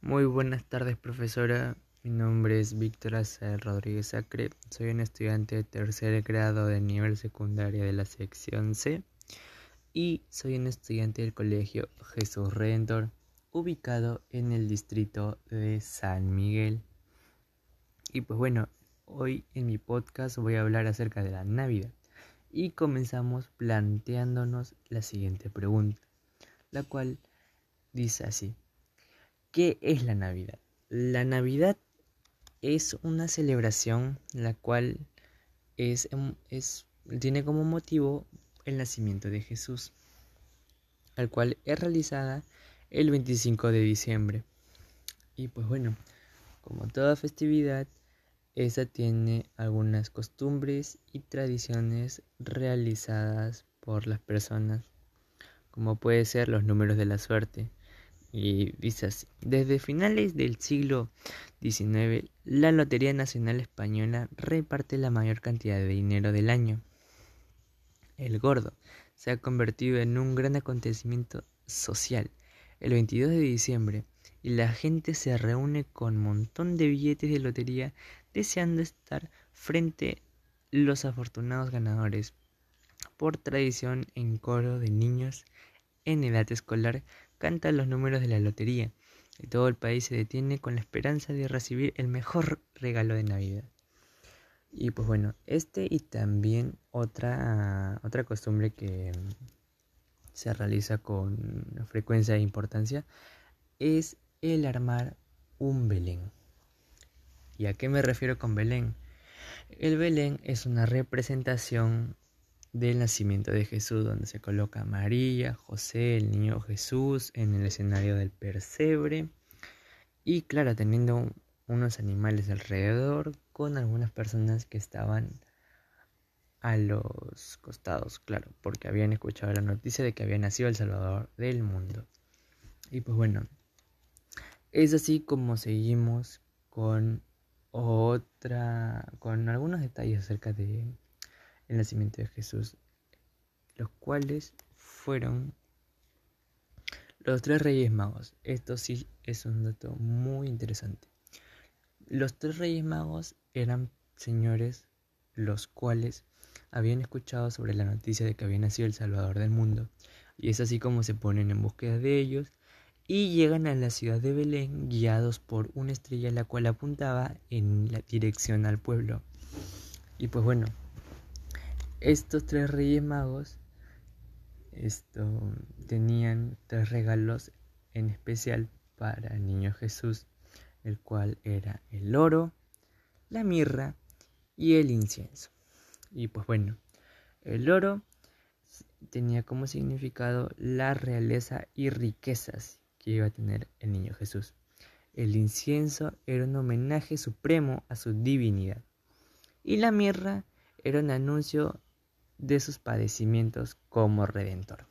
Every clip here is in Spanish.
Muy buenas tardes, profesora. Mi nombre es Víctor Acer Rodríguez Acre. Soy un estudiante de tercer grado de nivel secundaria de la sección C y soy un estudiante del colegio Jesús Redentor, ubicado en el distrito de San Miguel. Y pues bueno, hoy en mi podcast voy a hablar acerca de la Navidad y comenzamos planteándonos la siguiente pregunta, la cual dice así. ¿Qué es la Navidad? La Navidad es una celebración la cual es, em, es, tiene como motivo el nacimiento de Jesús, al cual es realizada el 25 de diciembre. Y pues bueno, como toda festividad, esa tiene algunas costumbres y tradiciones realizadas por las personas, como puede ser los números de la suerte, y dice así, desde finales del siglo XIX, la Lotería Nacional Española reparte la mayor cantidad de dinero del año. El gordo se ha convertido en un gran acontecimiento social. El 22 de diciembre, y la gente se reúne con montón de billetes de lotería deseando estar frente los afortunados ganadores. Por tradición en coro de niños en edad escolar cantan los números de la lotería y todo el país se detiene con la esperanza de recibir el mejor regalo de Navidad. Y pues bueno, este y también otra, otra costumbre que se realiza con frecuencia e importancia es el armar un Belén. ¿Y a qué me refiero con Belén? El Belén es una representación del nacimiento de Jesús, donde se coloca María, José, el niño Jesús en el escenario del percebre y claro, teniendo unos animales alrededor con algunas personas que estaban a los costados, claro, porque habían escuchado la noticia de que había nacido el Salvador del mundo. Y pues bueno, es así como seguimos con otra, con algunos detalles acerca de el nacimiento de Jesús, los cuales fueron los tres reyes magos. Esto sí es un dato muy interesante. Los tres reyes magos eran señores los cuales habían escuchado sobre la noticia de que había nacido el Salvador del mundo. Y es así como se ponen en búsqueda de ellos y llegan a la ciudad de Belén guiados por una estrella la cual apuntaba en la dirección al pueblo. Y pues bueno, estos tres reyes magos esto, tenían tres regalos en especial para el niño Jesús, el cual era el oro, la mirra y el incienso. Y pues bueno, el oro tenía como significado la realeza y riquezas que iba a tener el niño Jesús. El incienso era un homenaje supremo a su divinidad. Y la mirra era un anuncio de sus padecimientos como redentor.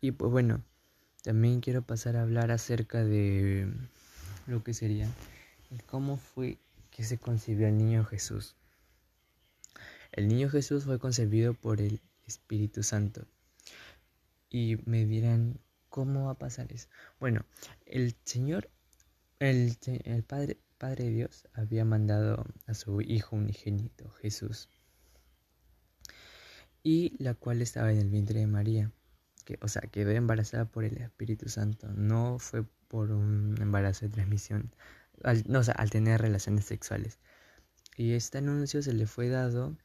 Y pues bueno, también quiero pasar a hablar acerca de lo que sería cómo fue que se concibió el niño Jesús. El niño Jesús fue concebido por el Espíritu Santo. Y me dirán, ¿cómo va a pasar eso? Bueno, el Señor, el, el Padre, Padre Dios había mandado a su Hijo unigénito, Jesús, y la cual estaba en el vientre de María, que, o sea, quedó embarazada por el Espíritu Santo, no fue por un embarazo de transmisión, al, no, o sea, al tener relaciones sexuales. Y este anuncio se le fue dado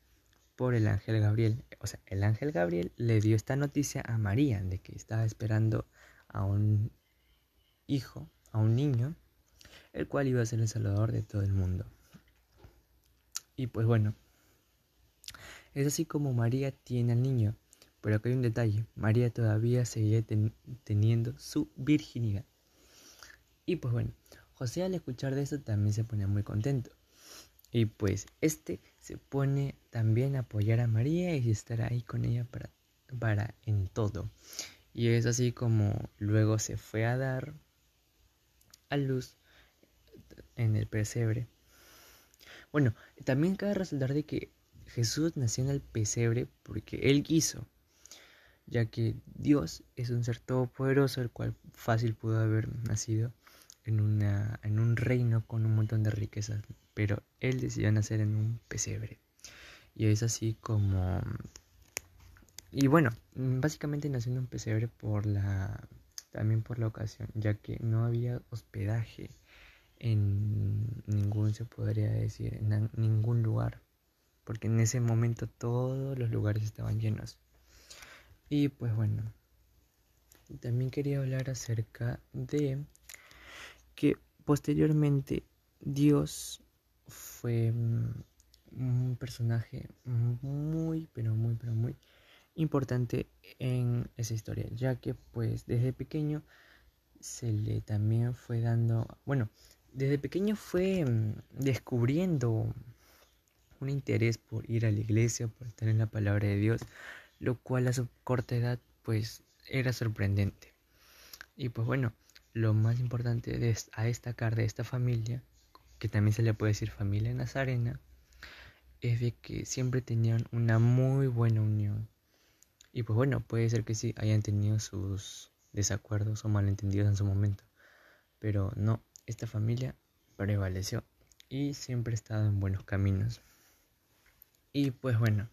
por el ángel Gabriel, o sea, el ángel Gabriel le dio esta noticia a María de que estaba esperando a un hijo, a un niño, el cual iba a ser el salvador de todo el mundo. Y pues bueno, es así como María tiene al niño, pero acá hay un detalle, María todavía seguía teniendo su virginidad. Y pues bueno, José al escuchar de esto también se pone muy contento. Y pues este se pone también a apoyar a María y estar ahí con ella para, para en todo. Y es así como luego se fue a dar a luz en el pesebre. Bueno, también cabe resaltar de que Jesús nació en el pesebre porque Él quiso. ya que Dios es un ser todopoderoso, el cual fácil pudo haber nacido en, una, en un reino con un montón de riquezas, pero Él decidió nacer en un pesebre. Y es así como... Y bueno, básicamente nació en un pesebre por la... también por la ocasión, ya que no había hospedaje en ningún, se podría decir, en ningún lugar, porque en ese momento todos los lugares estaban llenos. Y pues bueno, también quería hablar acerca de que posteriormente Dios fue mm, un personaje muy, pero muy, pero muy importante en esa historia, ya que pues desde pequeño se le también fue dando, bueno, desde pequeño fue mm, descubriendo un interés por ir a la iglesia, por estar en la palabra de Dios, lo cual a su corta edad pues era sorprendente. Y pues bueno, lo más importante de, a destacar de esta familia, que también se le puede decir familia nazarena, es de que siempre tenían una muy buena unión. Y pues bueno, puede ser que sí hayan tenido sus desacuerdos o malentendidos en su momento, pero no, esta familia prevaleció y siempre ha estado en buenos caminos. Y pues bueno,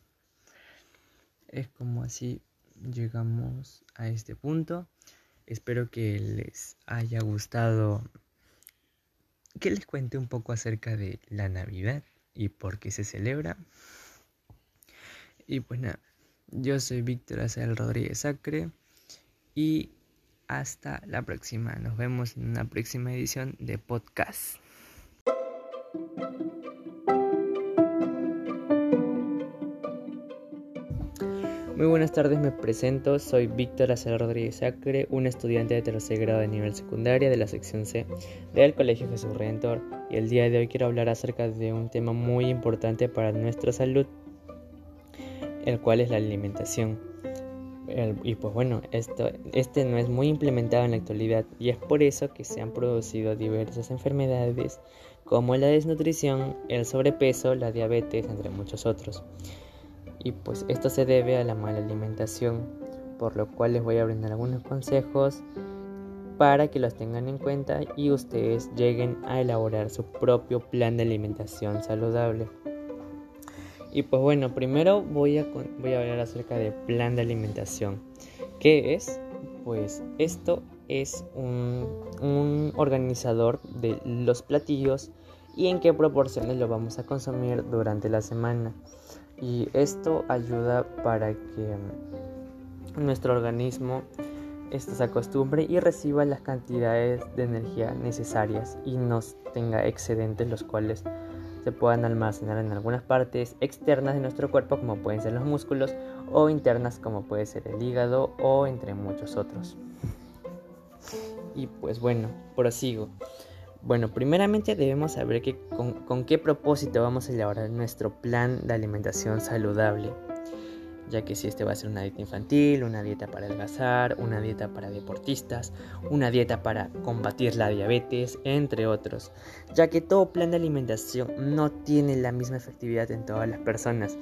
es como así llegamos a este punto. Espero que les haya gustado que les cuente un poco acerca de la Navidad y por qué se celebra. Y pues nada, yo soy Víctor Azel Rodríguez Sacre y hasta la próxima. Nos vemos en una próxima edición de podcast. Muy buenas tardes, me presento, soy Víctor Acer Rodríguez Sacre, un estudiante de tercer grado de nivel secundaria de la sección C del Colegio Jesús Redentor. Y el día de hoy quiero hablar acerca de un tema muy importante para nuestra salud, el cual es la alimentación. y pues bueno, esto, este no es muy implementado en la actualidad y es por eso que se han producido diversas enfermedades como la desnutrición, el sobrepeso, la diabetes, entre muchos otros y pues esto se debe a la mala alimentación, por lo cual les voy a brindar algunos consejos para que los tengan en cuenta y ustedes lleguen a elaborar su propio plan de alimentación saludable. Y pues bueno, primero voy a, voy a hablar acerca del plan de alimentación. ¿Qué es? Pues esto es un, un organizador de los platillos y en qué proporciones lo vamos a consumir durante la semana y esto ayuda para que nuestro organismo esto se acostumbre y reciba las cantidades de energía necesarias y nos tenga excedentes los cuales se puedan almacenar en algunas partes externas de nuestro cuerpo como pueden ser los músculos o internas como puede ser el hígado o entre muchos otros. Y pues bueno, prosigo. Bueno, primeramente debemos saber que con, qué propósito vamos a elaborar nuestro plan de alimentación saludable, ya que si este va a ser una dieta infantil, una dieta para adelgazar, una dieta para deportistas, una dieta para combatir la diabetes, entre otros, ya que todo plan de alimentación no tiene la misma efectividad en todas las personas,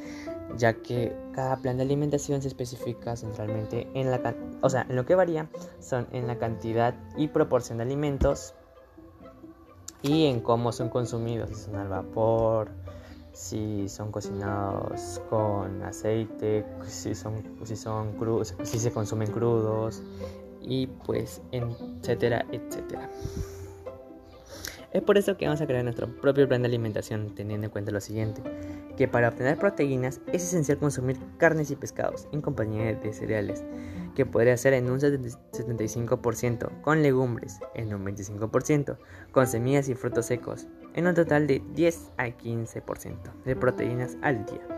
ya que cada plan de alimentación se especifica centralmente en la, o sea, en lo que varía son en la cantidad y proporción de alimentos y en cómo son consumidos, si son al vapor, si son cocinados con aceite, si son, si son si se consumen crudos y pues etcétera, etcétera. Es por eso que vamos a crear nuestro propio plan de alimentación teniendo en cuenta lo siguiente, que para obtener proteínas es esencial consumir carnes y pescados en compañía de cereales, que podría ser en un 75%, con legumbres en un 25%, con semillas y frutos secos, en un total de 10 a 15% de proteínas al día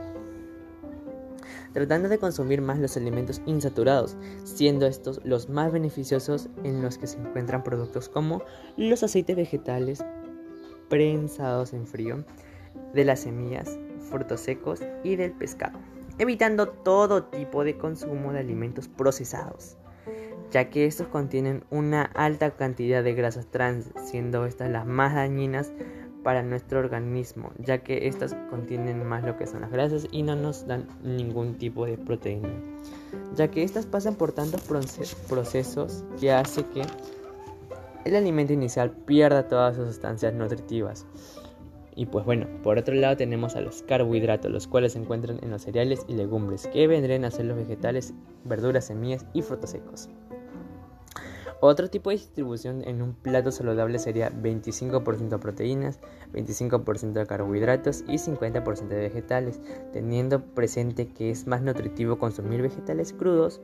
tratando de consumir más los alimentos insaturados, siendo estos los más beneficiosos en los que se encuentran productos como los aceites vegetales prensados en frío, de las semillas, frutos secos y del pescado, evitando todo tipo de consumo de alimentos procesados ya que estos contienen una alta cantidad de grasas trans, siendo estas las más dañinas para nuestro organismo, ya que estas contienen más lo que son las grasas y no nos dan ningún tipo de proteína, ya que estas pasan por tantos procesos que hace que el alimento inicial pierda todas sus sustancias nutritivas. Y pues bueno, por otro lado tenemos a los carbohidratos, los cuales se encuentran en los cereales y legumbres, que vendrían a ser los vegetales, verduras, semillas y frutos secos. Otro tipo de distribución en un plato saludable sería 25% proteínas, 25% de carbohidratos y 50% de vegetales, teniendo presente que es más nutritivo consumir vegetales crudos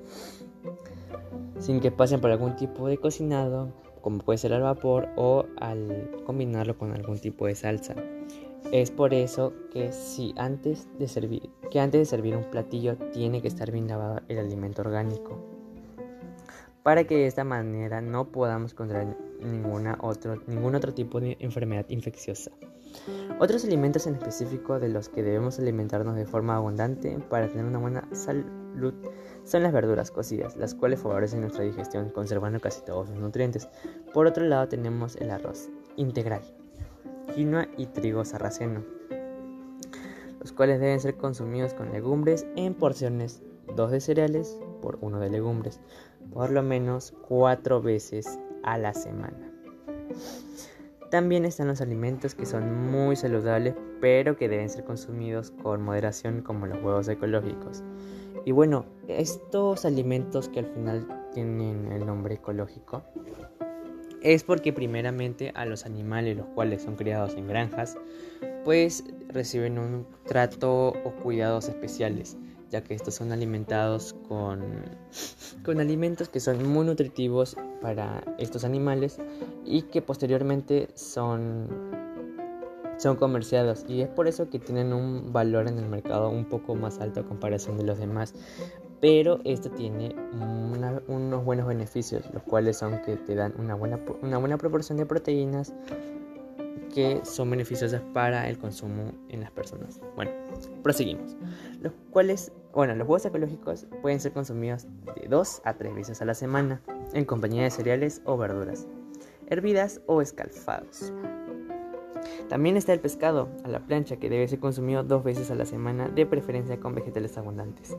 sin que pasen por algún tipo de cocinado, como puede ser al vapor o al combinarlo con algún tipo de salsa. Es por eso que si antes de servir, que antes de servir un platillo tiene que estar bien lavado el alimento orgánico para que de esta manera no podamos contraer ninguna otro, ningún otro tipo de enfermedad infecciosa. Otros alimentos en específico de los que debemos alimentarnos de forma abundante para tener una buena salud son las verduras cocidas, las cuales favorecen nuestra digestión conservando casi todos sus nutrientes. Por otro lado tenemos el arroz integral, quinoa y trigo sarraceno, los cuales deben ser consumidos con legumbres en porciones 2 de cereales por 1 de legumbres por lo menos cuatro veces a la semana. También están los alimentos que son muy saludables pero que deben ser consumidos con moderación como los huevos ecológicos. Y bueno, estos alimentos que al final tienen el nombre ecológico es porque primeramente a los animales los cuales son criados en granjas pues reciben un trato o cuidados especiales ya que estos son alimentados con, con alimentos que son muy nutritivos para estos animales y que posteriormente son, son comerciados. Y es por eso que tienen un valor en el mercado un poco más alto a comparación de los demás. Pero esto tiene unos buenos beneficios los cuales son que te dan una buena, una buena proporción de proteínas que son beneficiosas para el consumo en las personas. Bueno, proseguimos. Los cuales, bueno, los huevos ecológicos pueden ser consumidos de 2 a 3 veces a la semana en compañía de cereales o verduras, hervidas o escalfados. También está el pescado a la plancha que debe ser consumido dos veces a la semana, de preferencia con vegetales abundantes.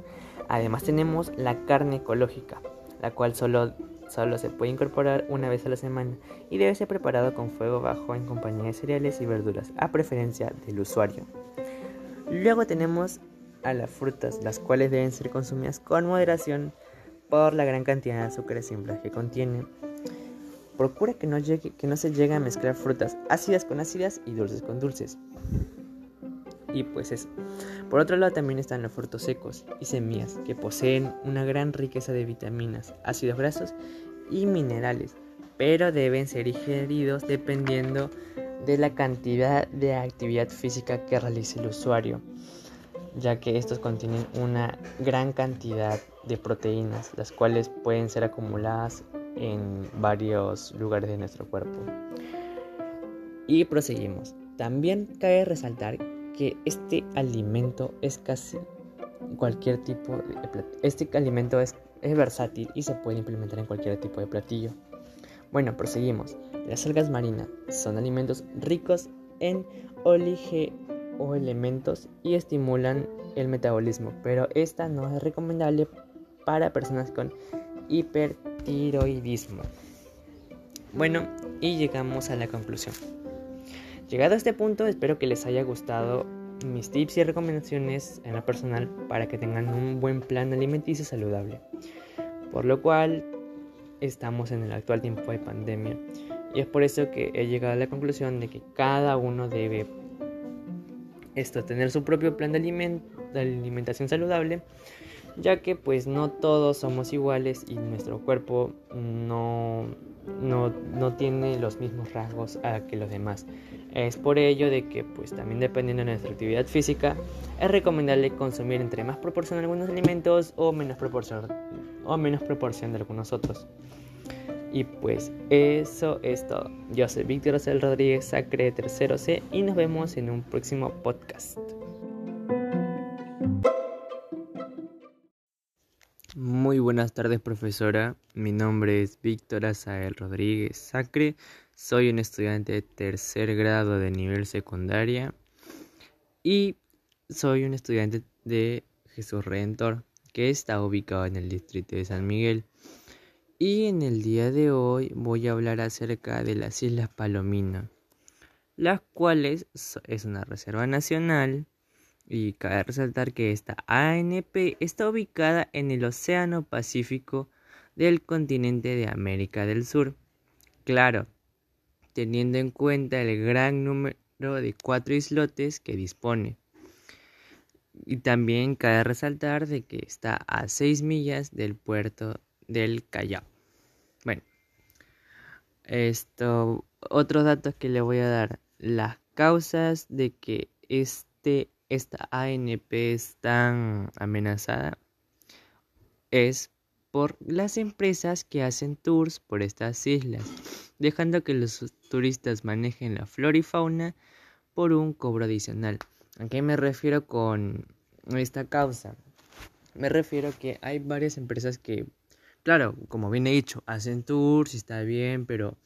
Además tenemos la carne ecológica, la cual solo Solo se puede incorporar una vez a la semana y debe ser preparado con fuego bajo en compañía de cereales y verduras, a preferencia del usuario. Luego tenemos a las frutas, las cuales deben ser consumidas con moderación por la gran cantidad de azúcares simples que contienen. Procura que no se llegue a mezclar frutas ácidas con ácidas y dulces con dulces. Y pues eso. Por otro lado también están los frutos secos y semillas que poseen una gran riqueza de vitaminas, ácidos grasos y minerales, pero deben ser ingeridos dependiendo de la cantidad de actividad física que realice el usuario, ya que estos contienen una gran cantidad de proteínas, las cuales pueden ser acumuladas en varios lugares de nuestro cuerpo. Y proseguimos. También cabe resaltar que este alimento es casi cualquier tipo de platillo. Este alimento es, es versátil y se puede implementar en cualquier tipo de platillo. Bueno, proseguimos. Las algas marinas son alimentos ricos en elementos y estimulan el metabolismo, pero esta no es recomendable para personas con hipertiroidismo. Bueno, y llegamos a la conclusión. Llegado a este punto, espero que les haya gustado mis tips y recomendaciones en lo personal para que tengan un buen plan alimenticio saludable. Por lo cual, estamos en el actual tiempo de pandemia y es por eso que he llegado a la conclusión de que cada uno debe esto, tener su propio plan de, de alimentación saludable ya que pues no todos somos iguales y nuestro cuerpo no, no, no, tiene los mismos rasgos que los demás. Es por ello de que pues también dependiendo de nuestra actividad física es recomendable consumir entre más proporción de algunos alimentos o menos proporción, o menos proporción de algunos otros. Y pues eso es todo. Yo soy Víctor Ocel Rodríguez, Sacre Tercero C y nos vemos en un próximo podcast. Buenas tardes, profesora. Mi nombre es Víctor Azael Rodríguez Sacre. Soy un estudiante de tercer grado de nivel secundaria y soy un estudiante de Jesús Redentor, que está ubicado en el distrito de San Miguel. Y en el día de hoy voy a hablar acerca de las Islas Palomino, las cuales es una reserva nacional y cabe resaltar que esta ANP está ubicada en el Océano Pacífico del continente de América del Sur. Claro, teniendo en cuenta el gran número de cuatro islotes que dispone. Y también cabe resaltar de que está a 6 millas del puerto del Callao. Bueno, esto, otros datos que le voy a dar. Las causas de que este esta ANP es tan amenazada es por las empresas que hacen tours por estas islas, dejando que los turistas manejen la flora y fauna por un cobro adicional. ¿A qué me refiero con esta causa? Me refiero que hay varias empresas que, claro, como bien he dicho, hacen tours y está bien, pero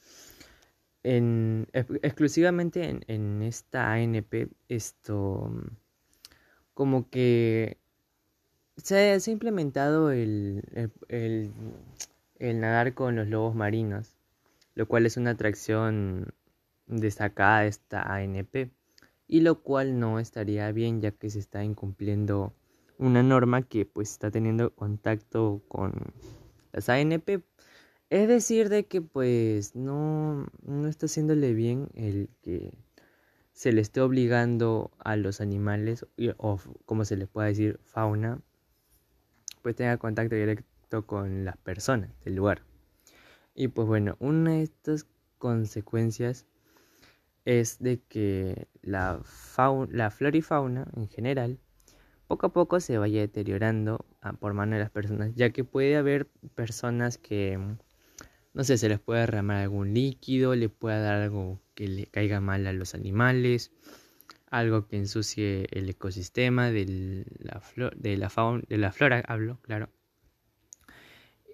en, exclusivamente en, en esta ANP esto como que se, ha implementado el, el, nadar con los lobos marinos, lo cual es una atracción destacada de esta ANP, y lo cual no estaría bien ya que se está incumpliendo una norma que pues está teniendo contacto con las ANP. Es decir, de que pues no, no está haciéndole bien el que se le esté obligando a los animales, o como se les puede decir, fauna, pues tenga contacto directo con las personas del lugar. Y pues bueno, una de estas consecuencias es de que la, fauna, la flora y fauna en general poco a poco se vaya deteriorando ah, por mano de las personas, ya que puede haber personas que no sé, se les puede derramar algún líquido, le puede dar algo que le caiga mal a los animales, algo que ensucie el ecosistema de la, de la, fauna, de la flora, hablo, claro.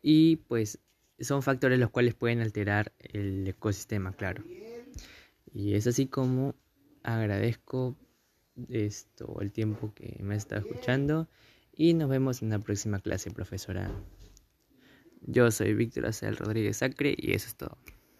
Y pues son factores los cuales pueden alterar el ecosistema, claro. Y es así como agradezco esto, el tiempo que me ha estado escuchando y nos vemos en la próxima clase, profesora. Yo soy Víctor Acel Rodríguez Sacre y eso es todo.